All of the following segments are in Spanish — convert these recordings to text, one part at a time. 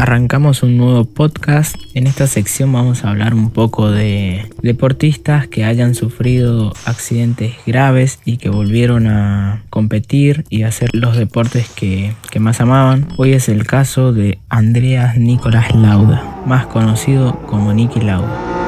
arrancamos un nuevo podcast. En esta sección vamos a hablar un poco de deportistas que hayan sufrido accidentes graves y que volvieron a competir y hacer los deportes que, que más amaban. Hoy es el caso de Andreas Nicolás Lauda, más conocido como Niki Lauda.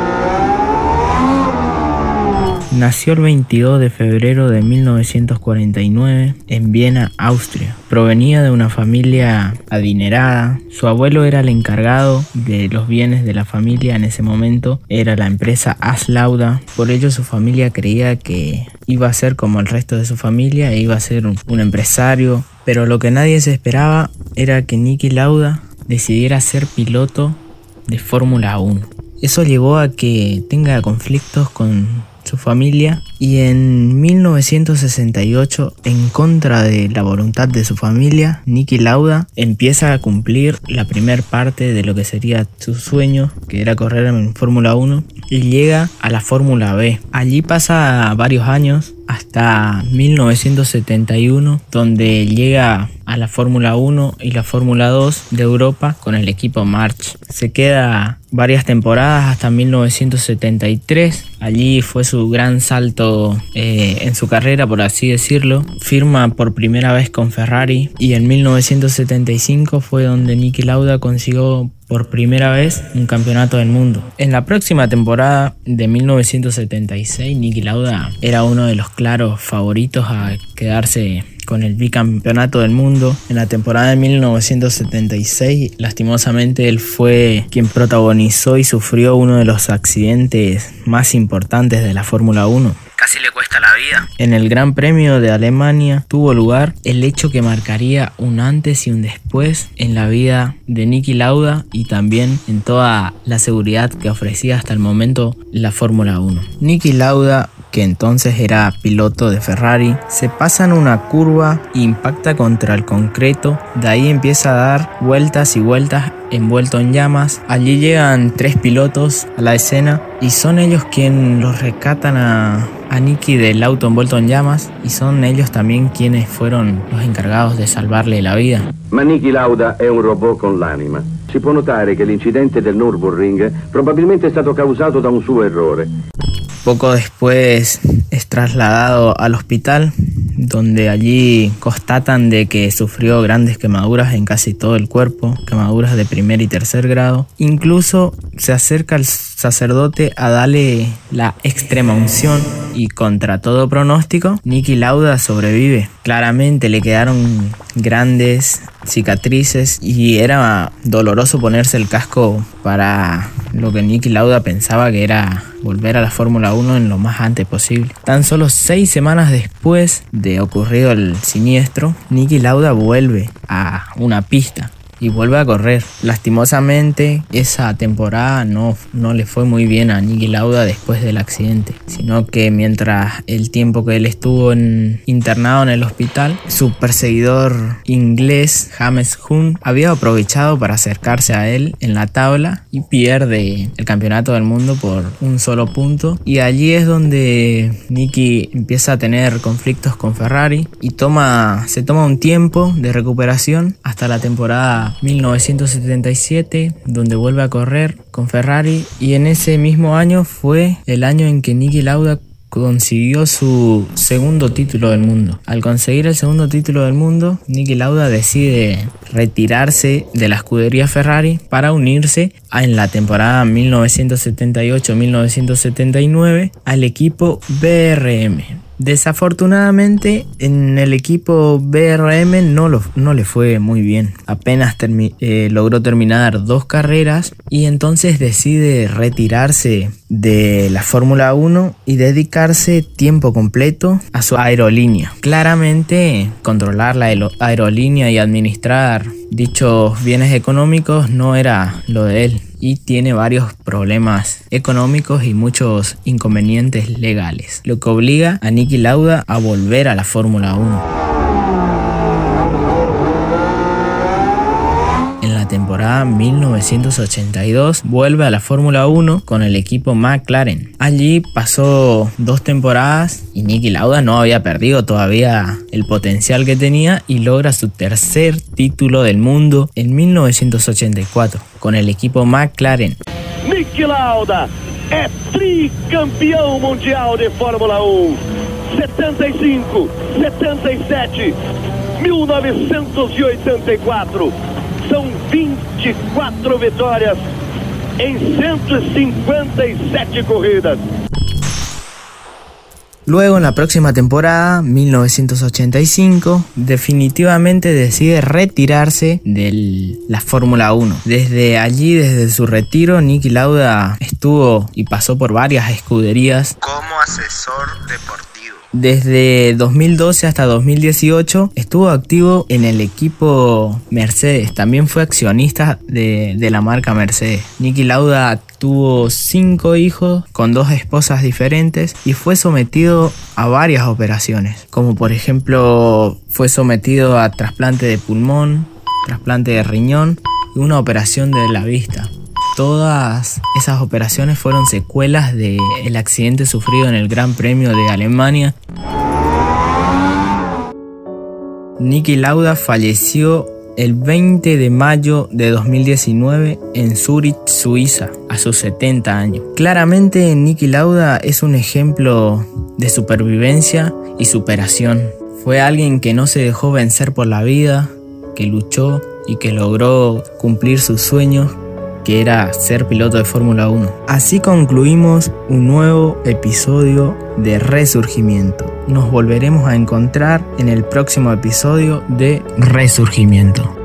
Nació el 22 de febrero de 1949 en Viena, Austria. Provenía de una familia adinerada. Su abuelo era el encargado de los bienes de la familia en ese momento. Era la empresa Aslauda. Por ello su familia creía que iba a ser como el resto de su familia e iba a ser un, empresario. Pero lo que nadie se esperaba era que Niki Lauda decidiera ser piloto de Fórmula 1. Eso llevó a que tenga conflictos con familia y en 1968 en contra de la voluntad de su familia, Nicky Lauda empieza a cumplir la primer parte de lo que sería su sueño, que era correr en Fórmula 1 y llega a la Fórmula B. Allí pasa varios años hasta 1971 donde llega a la Fórmula 1 y la Fórmula 2 de Europa con el equipo March. Se queda varias temporadas hasta 1973. Allí fue su gran salto eh, en su carrera, por así decirlo. Firma por primera vez con Ferrari y en 1975 fue donde Niki Lauda consiguió por primera vez un campeonato del mundo. En la próxima temporada de 1976, Niki Lauda era uno de los claros favoritos a quedarse con el bicampeonato del mundo. En la temporada de 1976, lastimosamente, él fue quien protagonizó y sufrió uno de los accidentes más importantes de la Fórmula 1 casi le cuesta la vida. En el Gran Premio de Alemania tuvo lugar el hecho que marcaría un antes y un después en la vida de Niki Lauda y también en toda la seguridad que ofrecía hasta el momento la Fórmula 1. Niki Lauda que entonces era piloto de Ferrari, se pasa en una curva impacta contra el concreto, de ahí empieza a dar vueltas y vueltas envuelto en llamas. Allí llegan tres pilotos a la escena y son ellos quienes los rescatan a, a Nicky del auto envuelto en llamas y son ellos también quienes fueron los encargados de salvarle la vida. Ma Nicky Lauda è un robot con l'anima. Si può notare che l'incidente del Nürburgring probabilmente è stato causato da un suo errore. Poco después es trasladado al hospital donde allí constatan de que sufrió grandes quemaduras en casi todo el cuerpo, quemaduras de primer y tercer grado. Incluso se acerca el sacerdote a darle la extrema unción y contra todo pronóstico, Nicky Lauda sobrevive. Claramente le quedaron grandes cicatrices y era doloroso ponerse el casco para lo que Nicky Lauda pensaba que era volver a la Fórmula 1 en lo más antes posible. Tan solo seis semanas después de ocurrido el siniestro, Nicky Lauda vuelve a una pista y vuelve a correr. Lastimosamente, esa temporada no, no le fue muy bien a Niki Lauda después del accidente, sino que mientras el tiempo que él estuvo internado en el hospital, su perseguidor inglés, James Hunt, había aprovechado para acercarse a él en la tabla y pierde el campeonato del mundo por un solo punto. Y allí es donde Nicky empieza a tener conflictos con Ferrari y toma, se toma un tiempo de recuperación hasta la temporada 1977, donde vuelve a correr con Ferrari y en ese mismo año fue el año en que Niki Lauda consiguió su segundo título del mundo. Al conseguir el segundo título del mundo, Niki Lauda decide retirarse de la escudería Ferrari para unirse en la temporada 1978-1979 al equipo BRM. Desafortunadamente en el equipo BRM no, lo, no le fue muy bien. Apenas eh, logró terminar dos carreras y entonces decide retirarse de la Fórmula 1 y dedicarse tiempo completo a su aerolínea. Claramente controlar la aerolínea y administrar dichos bienes económicos no era lo de él y tiene varios problemas económicos y muchos inconvenientes legales, lo que obliga a Niki Lauda a volver a la Fórmula 1. Temporada 1982 vuelve a la Fórmula 1 con el equipo McLaren. Allí pasó dos temporadas y Nicky Lauda no había perdido todavía el potencial que tenía y logra su tercer título del mundo en 1984 con el equipo McLaren. Nicky Lauda é tricampeão mundial de Fórmula 1. 75, 77, 1984. São 24 vitórias em 157 corridas. Luego en la próxima temporada, 1985, definitivamente decide retirarse de la Fórmula 1. Desde allí, desde su retiro, Nicky Lauda estuvo y pasó por varias escuderías como asesor deportivo. Desde 2012 hasta 2018 estuvo activo en el equipo Mercedes. También fue accionista de, de la marca Mercedes. Nicky Lauda tuvo cinco hijos con dos esposas diferentes y fue sometido a varias operaciones, como por ejemplo fue sometido a trasplante de pulmón, trasplante de riñón y una operación de la vista. Todas esas operaciones fueron secuelas del el accidente sufrido en el Gran Premio de Alemania. Niki Lauda falleció el 20 de mayo de 2019 en Zurich, Suiza, a sus 70 años. Claramente Niki Lauda es un ejemplo de supervivencia y superación. Fue alguien que no se dejó vencer por la vida, que luchó y que logró cumplir sus sueños que era ser piloto de Fórmula 1. Así concluimos un nuevo episodio de Resurgimiento. Nos volveremos a encontrar en el próximo episodio de Resurgimiento.